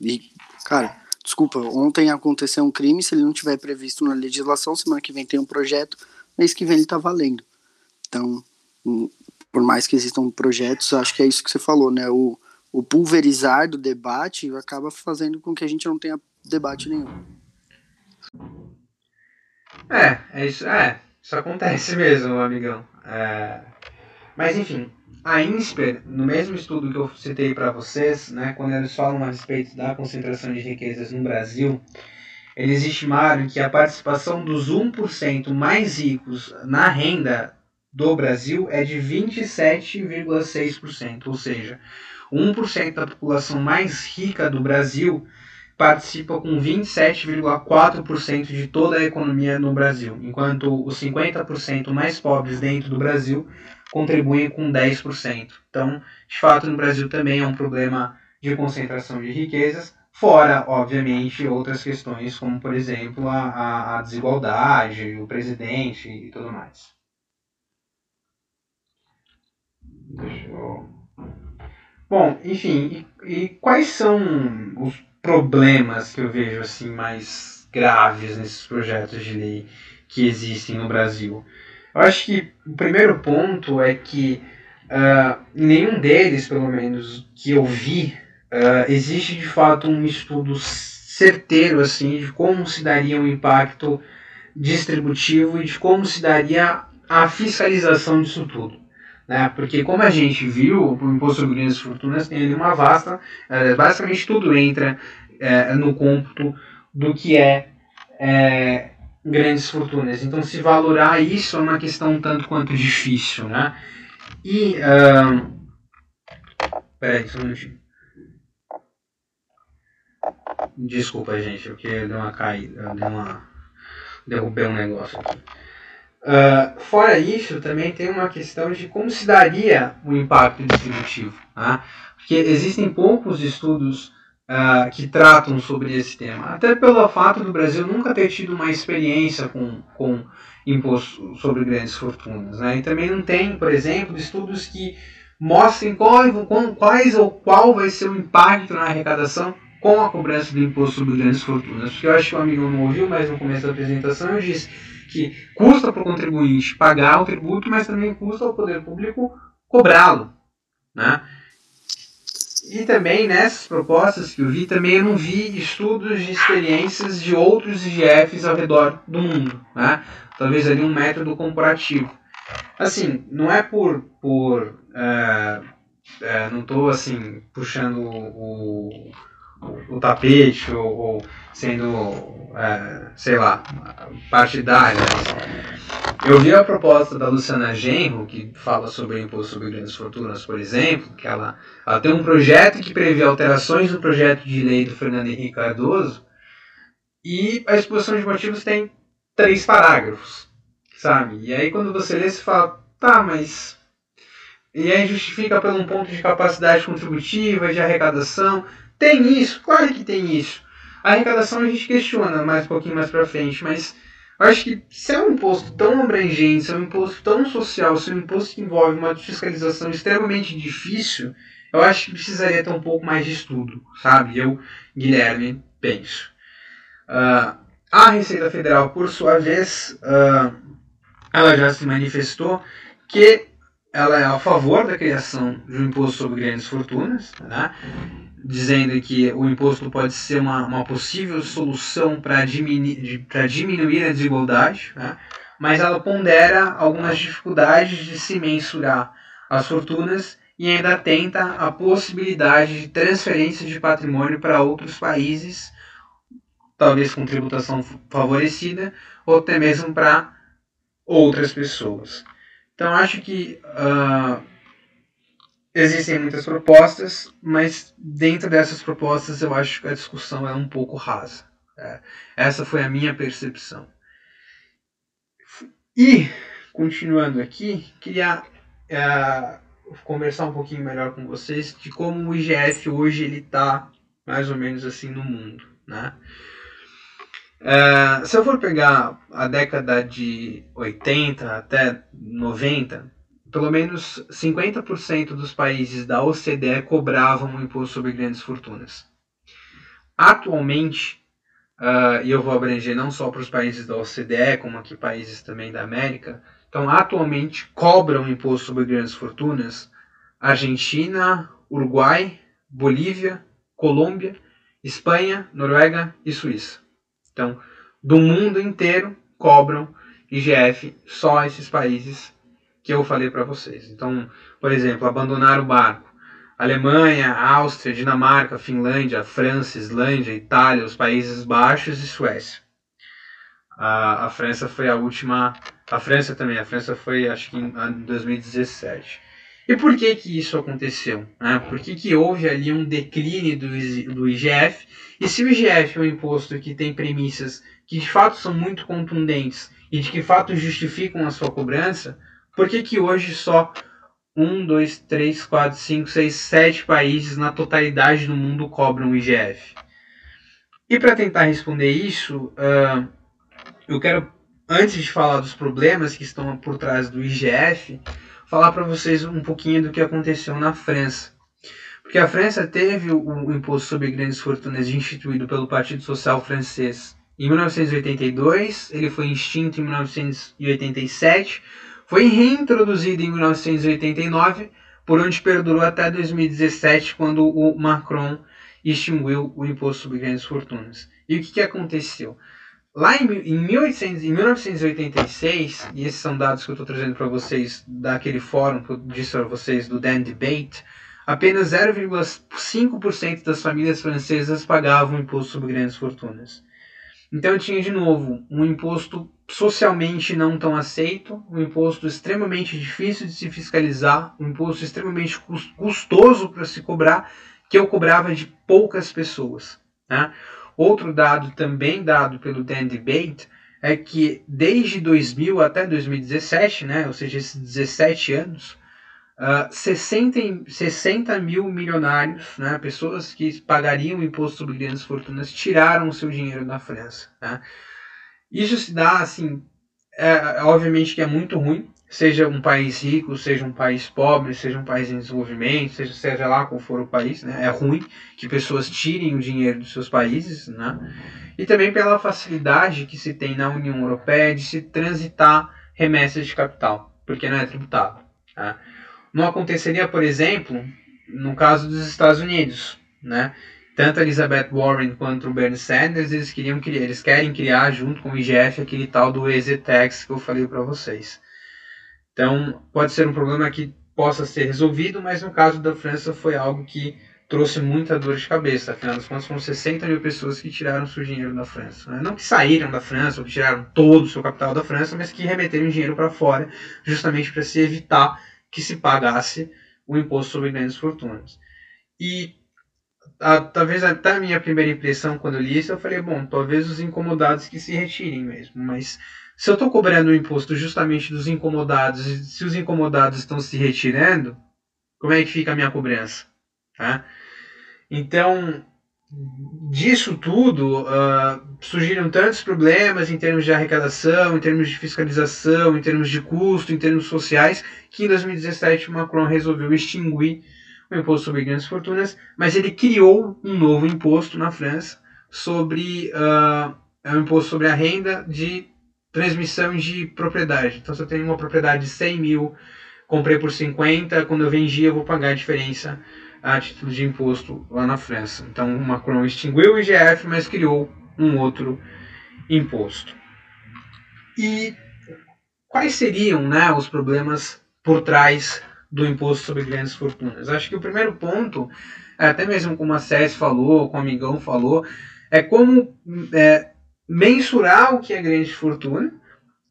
E, cara, desculpa, ontem aconteceu um crime, se ele não tiver previsto na legislação, semana que vem tem um projeto, mês que vem ele está valendo. Então, hum, por mais que existam projetos, acho que é isso que você falou, né? O, o pulverizar do debate acaba fazendo com que a gente não tenha debate nenhum. É, é isso, é, isso acontece mesmo, amigão. É, mas enfim, a INSPER, no mesmo estudo que eu citei para vocês, né, quando eles falam a respeito da concentração de riquezas no Brasil, eles estimaram que a participação dos 1% mais ricos na renda do Brasil é de 27,6%, ou seja, 1% da população mais rica do Brasil participa com 27,4% de toda a economia no Brasil, enquanto os 50% mais pobres dentro do Brasil contribuem com 10%. Então, de fato, no Brasil também é um problema de concentração de riquezas, fora, obviamente, outras questões, como, por exemplo, a, a desigualdade, o presidente e tudo mais. Deixa eu... Bom, enfim, e, e quais são os problemas que eu vejo assim mais graves nesses projetos de lei que existem no Brasil. Eu acho que o primeiro ponto é que uh, nenhum deles, pelo menos que eu vi, uh, existe de fato um estudo certeiro assim de como se daria um impacto distributivo e de como se daria a fiscalização disso tudo. Né? Porque como a gente viu, o imposto sobre grandes fortunas tem ali uma vasta, é, basicamente tudo entra é, no cômputo do que é, é, grandes fortunas. Então se valorar isso é uma questão tanto quanto difícil, né? E uh, peraí, só um minutinho. Desculpa, gente, porque deu uma caída, deu uma derrubei um negócio aqui. Uh, fora isso, também tem uma questão de como se daria o impacto distributivo. Né? Porque existem poucos estudos uh, que tratam sobre esse tema. Até pelo fato do Brasil nunca ter tido uma experiência com, com imposto sobre grandes fortunas. Né? E também não tem, por exemplo, estudos que mostrem qual, quais ou qual vai ser o impacto na arrecadação com a cobrança do imposto sobre grandes fortunas. Porque eu acho que o amigo não ouviu, mas no começo da apresentação eu disse que custa para o contribuinte pagar o tributo, mas também custa ao poder público cobrá-lo. Né? E também nessas propostas que eu vi, também eu não vi estudos de experiências de outros IGFs ao redor do mundo. Né? Talvez ali um método comparativo. Assim, não é por. por é, é, não estou assim, puxando o, o, tapete ou, ou sendo, é, sei lá, partidário. Eu vi a proposta da Luciana Genro, que fala sobre o imposto sobre grandes fortunas, por exemplo, que ela, ela tem um projeto que prevê alterações no projeto de lei do Fernando Henrique Cardoso, e a exposição de motivos tem três parágrafos, sabe? E aí quando você lê, você fala, tá, mas. E aí justifica por um ponto de capacidade contributiva, de arrecadação. Tem isso, claro que tem isso. A arrecadação a gente questiona mais um pouquinho mais pra frente, mas acho que se é um imposto tão abrangente, se é um imposto tão social, se é um imposto que envolve uma fiscalização extremamente difícil, eu acho que precisaria ter um pouco mais de estudo, sabe? Eu, Guilherme, penso. Uh, a Receita Federal, por sua vez, uh, ela já se manifestou que ela é a favor da criação de um imposto sobre grandes fortunas, né? Dizendo que o imposto pode ser uma, uma possível solução para diminuir, diminuir a desigualdade, né? mas ela pondera algumas dificuldades de se mensurar as fortunas e ainda tenta a possibilidade de transferência de patrimônio para outros países, talvez com tributação favorecida, ou até mesmo para outras pessoas. Então acho que uh, existem muitas propostas, mas dentro dessas propostas eu acho que a discussão é um pouco rasa. É, essa foi a minha percepção. E, continuando aqui, queria é, conversar um pouquinho melhor com vocês de como o IGF hoje ele está mais ou menos assim no mundo. Né? É, se eu for pegar a década de 80 até 90, pelo menos 50% dos países da OCDE cobravam um imposto sobre grandes fortunas. Atualmente, uh, e eu vou abranger não só para os países da OCDE, como aqui países também da América, então atualmente cobram imposto sobre grandes fortunas Argentina, Uruguai, Bolívia, Colômbia, Espanha, Noruega e Suíça. Então, do mundo inteiro cobram IGF só esses países que eu falei para vocês. Então, por exemplo, abandonar o barco. Alemanha, Áustria, Dinamarca, Finlândia, França, Islândia, Itália, os Países Baixos e Suécia. A, a França foi a última. A França também. A França foi, acho que em 2017. E por que que isso aconteceu? Né? Por que, que houve ali um declínio do, do IGF? E se o IGF é um imposto que tem premissas que de fato são muito contundentes e de que fato justificam a sua cobrança, por que, que hoje só um, dois, três, quatro, cinco, seis, sete países na totalidade do mundo cobram o IGF? E para tentar responder isso, uh, eu quero, antes de falar dos problemas que estão por trás do IGF, falar para vocês um pouquinho do que aconteceu na França. Porque a França teve o imposto sobre grandes fortunas instituído pelo Partido Social Francês em 1982, ele foi extinto em 1987 foi reintroduzido em 1989, por onde perdurou até 2017, quando o Macron extinguiu o imposto sobre grandes fortunas. E o que, que aconteceu? Lá em, em, 1800, em 1986, e esses são dados que eu estou trazendo para vocês daquele fórum que eu disse para vocês do Dan Debate, apenas 0,5% das famílias francesas pagavam imposto sobre grandes fortunas. Então tinha de novo um imposto socialmente não tão aceito, um imposto extremamente difícil de se fiscalizar, um imposto extremamente custoso para se cobrar, que eu cobrava de poucas pessoas. Né? Outro dado também dado pelo Dan Debate é que desde 2000 até 2017, né, ou seja, esses 17 anos, Uh, 60, 60 mil milionários, né, pessoas que pagariam imposto sobre grandes fortunas, tiraram o seu dinheiro da França. Né? Isso se dá, assim, é, obviamente que é muito ruim, seja um país rico, seja um país pobre, seja um país em desenvolvimento, seja, seja lá qual for o país, né? é ruim que pessoas tirem o dinheiro dos seus países, né? e também pela facilidade que se tem na União Europeia de se transitar remessas de capital, porque não é tributado. Tá? Não aconteceria, por exemplo, no caso dos Estados Unidos, né? Tanto a Elizabeth Warren quanto o Bernie Sanders, eles, queriam, eles querem criar junto com o IGF aquele tal do EasyTax que eu falei para vocês. Então, pode ser um problema que possa ser resolvido, mas no caso da França foi algo que trouxe muita dor de cabeça. Afinal das contas, foram 60 mil pessoas que tiraram seu dinheiro da França. Né? Não que saíram da França ou que tiraram todo o seu capital da França, mas que remeteram dinheiro para fora, justamente para se evitar que se pagasse o imposto sobre grandes fortunas. E a, talvez até a minha primeira impressão quando li isso, eu falei, bom, talvez os incomodados que se retirem mesmo, mas se eu estou cobrando o imposto justamente dos incomodados, se os incomodados estão se retirando, como é que fica a minha cobrança? Tá? Então, disso tudo, uh, surgiram tantos problemas em termos de arrecadação, em termos de fiscalização, em termos de custo, em termos sociais, que em 2017 Macron resolveu extinguir o imposto sobre grandes fortunas, mas ele criou um novo imposto na França sobre uh, é um imposto sobre a renda de transmissão de propriedade. Então, se eu tenho uma propriedade de 100 mil, comprei por 50, quando eu vendi eu vou pagar a diferença a título de imposto lá na França. Então, o Macron extinguiu o IGF, mas criou um outro imposto. E quais seriam né, os problemas por trás do imposto sobre grandes fortunas? Acho que o primeiro ponto, até mesmo como a Cés falou, como o Amigão falou, é como é, mensurar o que é grande fortuna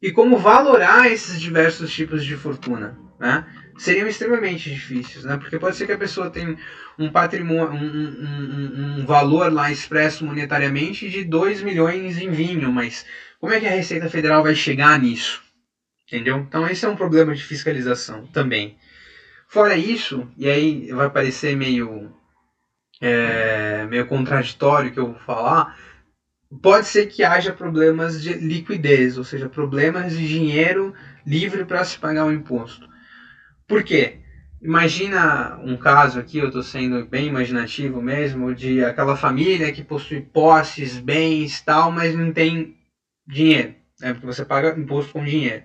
e como valorar esses diversos tipos de fortuna. Né? seriam extremamente difíceis, né? Porque pode ser que a pessoa tenha um patrimônio, um, um, um, valor lá expresso monetariamente de 2 milhões em vinho, mas como é que a Receita Federal vai chegar nisso? Entendeu? Então esse é um problema de fiscalização também. Fora isso, e aí vai parecer meio, é, meio contraditório que eu vou falar, pode ser que haja problemas de liquidez, ou seja, problemas de dinheiro livre para se pagar o imposto. Por quê? Imagina um caso aqui, eu estou sendo bem imaginativo mesmo, de aquela família que possui posses, bens tal, mas não tem dinheiro, né? porque você paga imposto com dinheiro.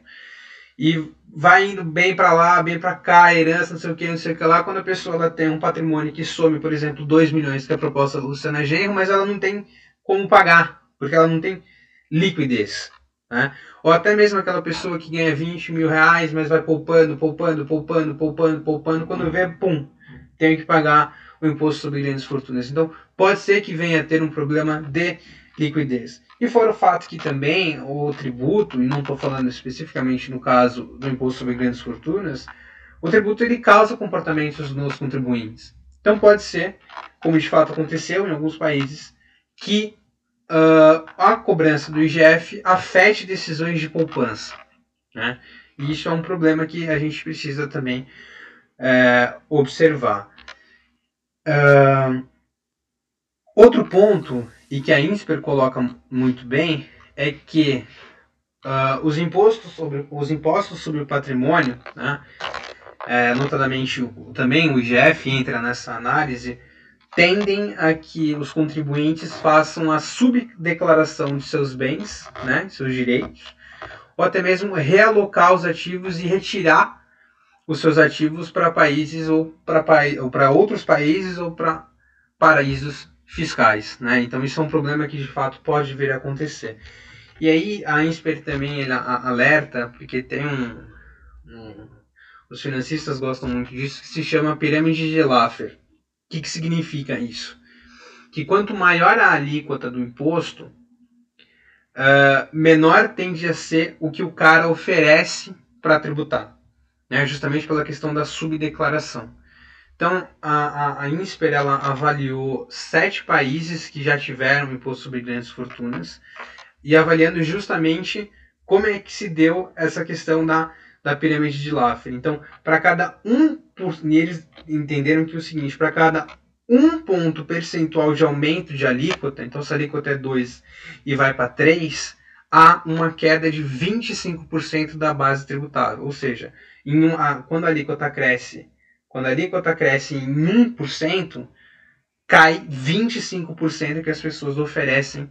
E vai indo bem para lá, bem para cá, herança, não sei o que, não sei o que lá. Quando a pessoa ela tem um patrimônio que some, por exemplo, 2 milhões, que é a proposta da Luciana Genro, mas ela não tem como pagar, porque ela não tem liquidez. Né? Ou até mesmo aquela pessoa que ganha 20 mil reais, mas vai poupando, poupando, poupando, poupando, poupando, quando vê, pum, tem que pagar o imposto sobre grandes fortunas. Então, pode ser que venha a ter um problema de liquidez. E fora o fato que também o tributo, e não estou falando especificamente no caso do imposto sobre grandes fortunas, o tributo ele causa comportamentos nos contribuintes. Então pode ser, como de fato aconteceu em alguns países, que uh, a cobrança do IGF afete decisões de poupança. Né? E isso é um problema que a gente precisa também é, observar. Uh, outro ponto, e que a INSPER coloca muito bem, é que uh, os, impostos sobre, os impostos sobre o patrimônio, né, é, notadamente também o IGF entra nessa análise, tendem a que os contribuintes façam a subdeclaração de seus bens, né, seus direitos, ou até mesmo realocar os ativos e retirar os seus ativos para países ou para outros países ou para paraísos fiscais. Né? Então isso é um problema que de fato pode vir a acontecer. E aí a INSPER também ele alerta, porque tem um, um os financistas gostam muito disso, que se chama pirâmide de Laffer que, que significa isso? Que quanto maior a alíquota do imposto, uh, menor tende a ser o que o cara oferece para tributar. Né? Justamente pela questão da subdeclaração. Então, a, a, a INSPER ela avaliou sete países que já tiveram imposto sobre grandes fortunas e avaliando justamente como é que se deu essa questão da, da pirâmide de Laffer. Então, para cada um por, eles entenderam que é o seguinte, para cada um ponto percentual de aumento de alíquota, então se a alíquota é 2 e vai para 3, há uma queda de 25% da base tributável. Ou seja, um, a, quando a alíquota cresce, quando a alíquota cresce em 1%, cai 25% que as pessoas oferecem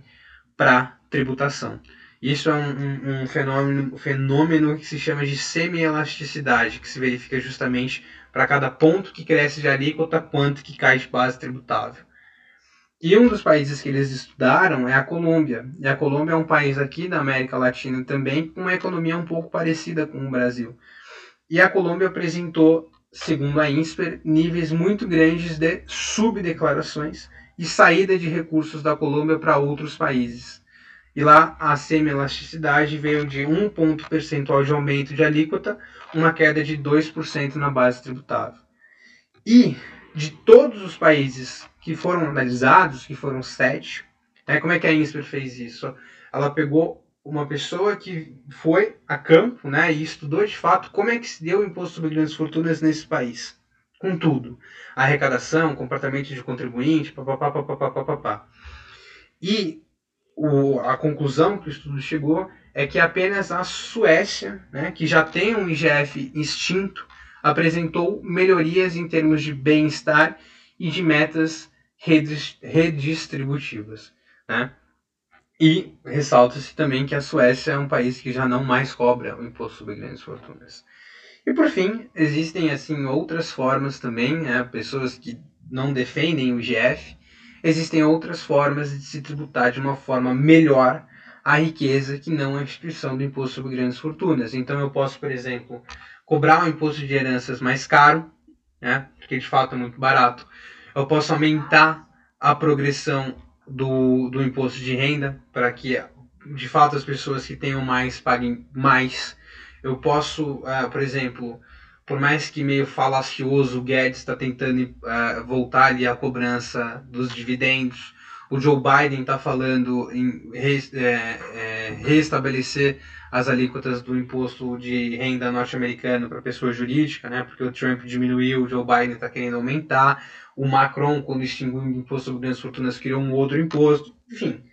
para tributação. Isso é um, um, um, fenômeno, fenômeno que se chama de semi-elasticidade, que se verifica justamente para cada ponto que cresce de alíquota, quanto que cai de base tributável. E um dos países que eles estudaram é a Colômbia. E a Colômbia é um país aqui da América Latina também, com uma economia um pouco parecida com o Brasil. E a Colômbia apresentou segundo a INSPER, níveis muito grandes de subdeclarações e saída de recursos da Colômbia para outros países. E lá a semi-elasticidade veio de 1 ponto percentual de aumento de alíquota, uma queda de 2% na base tributável. E de todos os países que foram analisados, que foram sete, né, como é que a INSPER fez isso? Ela pegou uma pessoa que foi a campo né, e estudou de fato como é que se deu o imposto sobre grandes fortunas nesse país. Com tudo. Arrecadação, comportamento de contribuinte, papapá, papapá, papapá. E o, a conclusão que o estudo chegou é que apenas a Suécia, né, que já tem um IGF extinto, apresentou melhorias em termos de bem-estar e de metas redistributivas. Né? E ressalta-se também que a Suécia é um país que já não mais cobra o imposto sobre grandes fortunas. E por fim, existem assim outras formas também, né? pessoas que não defendem o IGF, existem outras formas de se tributar de uma forma melhor a riqueza que não a instituição do imposto sobre grandes fortunas. Então eu posso, por exemplo, cobrar um imposto de heranças mais caro, né? porque de fato é muito barato. Eu posso aumentar a progressão do, do imposto de renda para que de fato as pessoas que tenham mais paguem mais. Eu posso, uh, por exemplo, por mais que meio falacioso o Guedes está tentando uh, voltar ali a cobrança dos dividendos, o Joe Biden está falando em re, é, é, restabelecer as alíquotas do imposto de renda norte-americano para pessoa jurídica, né? Porque o Trump diminuiu, o Joe Biden está querendo aumentar. O Macron, quando extinguiu o imposto sobre grandes fortunas, criou um outro imposto. Enfim,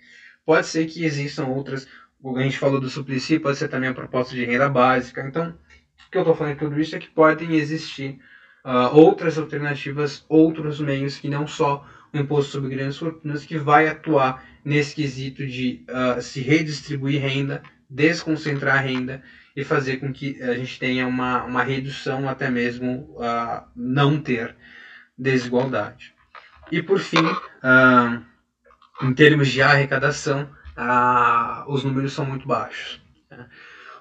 pode ser que existam outras. A gente falou do Suplicy, pode ser também a proposta de renda básica. Então, o que eu estou falando de tudo isso é que podem existir uh, outras alternativas, outros meios que não só o imposto sobre grandes fortunas, que vai atuar nesse quesito de uh, se redistribuir renda, desconcentrar renda e fazer com que a gente tenha uma, uma redução, até mesmo uh, não ter desigualdade. E por fim, uh, em termos de arrecadação, uh, os números são muito baixos. Né?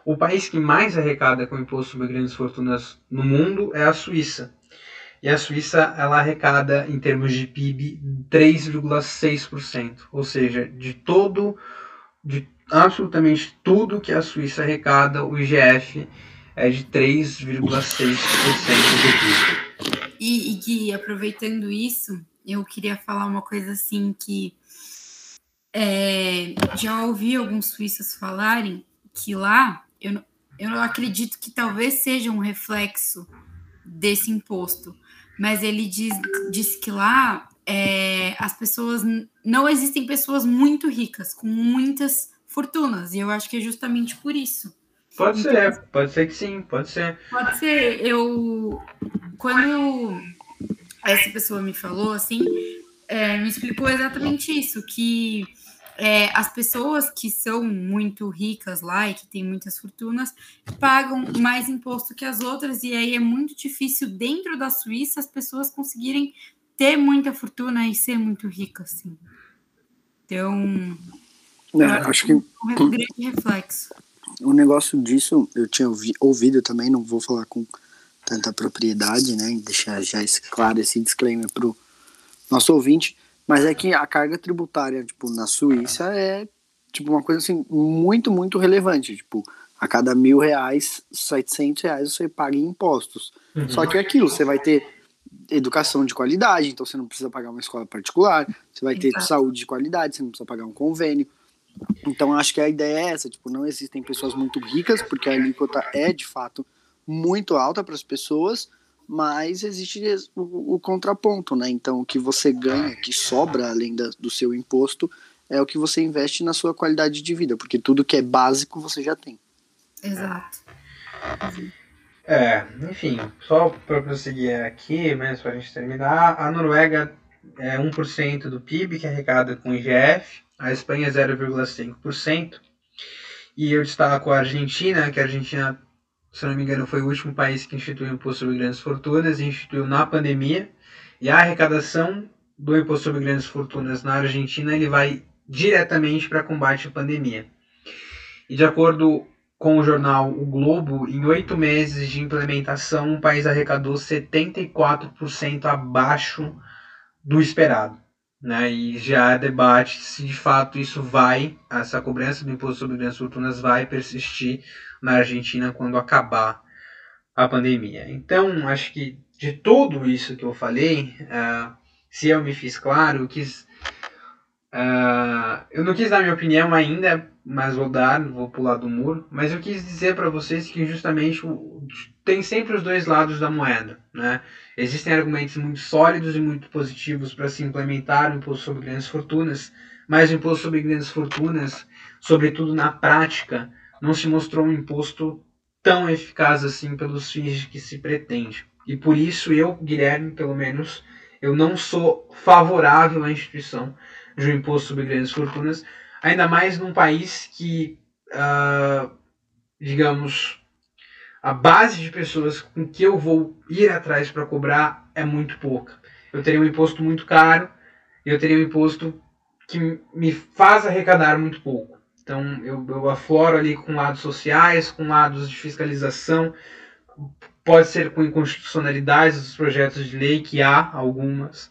O país que mais arrecada com imposto sobre grandes fortunas no mundo é a Suíça. E a Suíça ela arrecada em termos de PIB 3,6%, ou seja, de todo de absolutamente tudo que a Suíça arrecada, o IGF é de 3,6% do PIB. E, e Gui, aproveitando isso, eu queria falar uma coisa assim que é, já ouvi alguns suíços falarem que lá, eu, eu acredito que talvez seja um reflexo desse imposto, mas ele diz, diz que lá é, as pessoas não existem pessoas muito ricas com muitas fortunas e eu acho que é justamente por isso. Pode então, ser, pode ser que sim, pode ser. Pode ser. Eu quando essa pessoa me falou assim, é, me explicou exatamente isso que é, as pessoas que são muito ricas lá e que têm muitas fortunas pagam mais imposto que as outras, e aí é muito difícil dentro da Suíça as pessoas conseguirem ter muita fortuna e ser muito ricas, assim. Então, é, acho que um grande reflexo. O negócio disso eu tinha ouvido também, não vou falar com tanta propriedade, né? Deixar já claro esse disclaimer pro nosso ouvinte, mas é que a carga tributária, tipo, na Suíça é tipo uma coisa assim muito, muito relevante. Tipo, a cada mil reais, 700 reais você paga em impostos. Uhum. Só que é aquilo, você vai ter educação de qualidade, então você não precisa pagar uma escola particular, você vai ter Exato. saúde de qualidade, você não precisa pagar um convênio. Então acho que a ideia é essa, tipo, não existem pessoas muito ricas, porque a alíquota é de fato muito alta para as pessoas, mas existe o, o, contraponto, né? Então, o que você ganha, que sobra além da, do seu imposto, é o que você investe na sua qualidade de vida, porque tudo que é básico você já tem. Exato. É, enfim, só para prosseguir aqui, mas para a gente terminar, a Noruega é 1% do PIB que é arrecada com IGF, a Espanha é 0,5%, e eu destaco a Argentina, que a Argentina se não me engano, foi o último país que instituiu imposto sobre grandes fortunas, e instituiu na pandemia, e a arrecadação do imposto sobre grandes fortunas na Argentina ele vai diretamente para combate à pandemia. E de acordo com o jornal O Globo, em oito meses de implementação, o país arrecadou 74% abaixo do esperado. Né? E já debate se de fato isso vai, essa cobrança do imposto sobre grandes fortunas vai persistir na Argentina quando acabar a pandemia. Então, acho que de tudo isso que eu falei, uh, se eu me fiz claro, eu quis. Uh, eu não quis dar minha opinião ainda, mas vou dar, vou pular do muro. Mas eu quis dizer para vocês que justamente tem sempre os dois lados da moeda, né? Existem argumentos muito sólidos e muito positivos para se implementar o imposto sobre grandes fortunas, mas o imposto sobre grandes fortunas, sobretudo na prática, não se mostrou um imposto tão eficaz assim pelos fins que se pretende. E por isso eu, Guilherme, pelo menos, eu não sou favorável à instituição de um imposto sobre grandes fortunas, ainda mais num país que, uh, digamos, a base de pessoas com que eu vou ir atrás para cobrar é muito pouca. Eu teria um imposto muito caro e eu teria um imposto que me faz arrecadar muito pouco. Então eu, eu afloro ali com lados sociais, com lados de fiscalização, pode ser com inconstitucionalidades dos projetos de lei, que há algumas,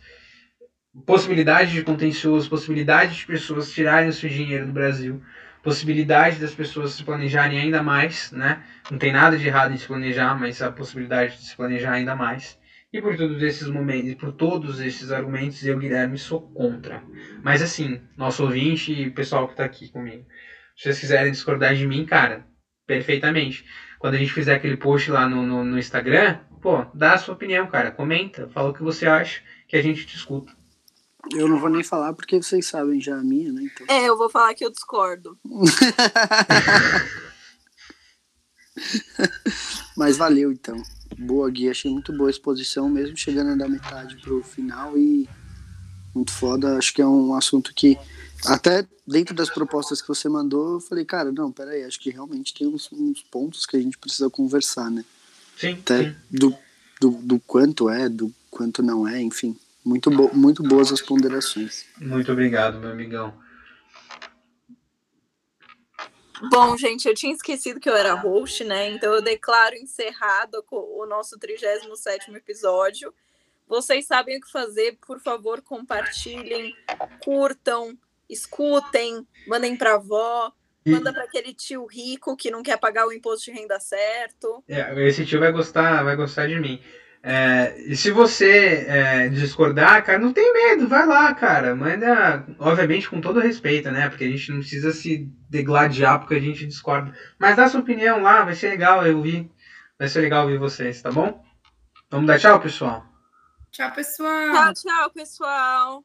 possibilidade de contencioso, possibilidade de pessoas tirarem o seu dinheiro do Brasil, possibilidade das pessoas se planejarem ainda mais, né? Não tem nada de errado em se planejar, mas a possibilidade de se planejar ainda mais. E por todos esses momentos, por todos esses argumentos, eu, Guilherme, sou contra. Mas assim, nosso ouvinte e o pessoal que está aqui comigo, se vocês quiserem discordar de mim, cara, perfeitamente. Quando a gente fizer aquele post lá no, no, no Instagram, pô, dá a sua opinião, cara. Comenta, fala o que você acha, que a gente te escuta. Eu não vou nem falar porque vocês sabem já a minha, né? Então... É, eu vou falar que eu discordo. Mas valeu então. Boa, Gui. Achei muito boa a exposição, mesmo chegando da metade pro final e muito foda. Acho que é um assunto que, até dentro das propostas que você mandou, eu falei, cara, não, peraí, acho que realmente tem uns, uns pontos que a gente precisa conversar, né? Sim. Até sim. Do, do, do quanto é, do quanto não é, enfim. Muito, bo muito boas as ponderações. Muito obrigado, meu amigão. Bom, gente, eu tinha esquecido que eu era host, né? Então eu declaro encerrado o nosso 37 episódio. Vocês sabem o que fazer, por favor, compartilhem, curtam, escutem, mandem para avó, manda para aquele tio rico que não quer pagar o imposto de renda certo. É, esse tio vai gostar, vai gostar de mim. É, e se você é, discordar, cara, não tem medo, vai lá, cara. Manda, obviamente, com todo respeito, né? Porque a gente não precisa se degladiar porque a gente discorda. Mas dá sua opinião lá, vai ser legal eu ouvir. Vai ser legal ouvir vocês, tá bom? Vamos dar tchau, pessoal? Tchau, pessoal. Tchau, tchau, pessoal.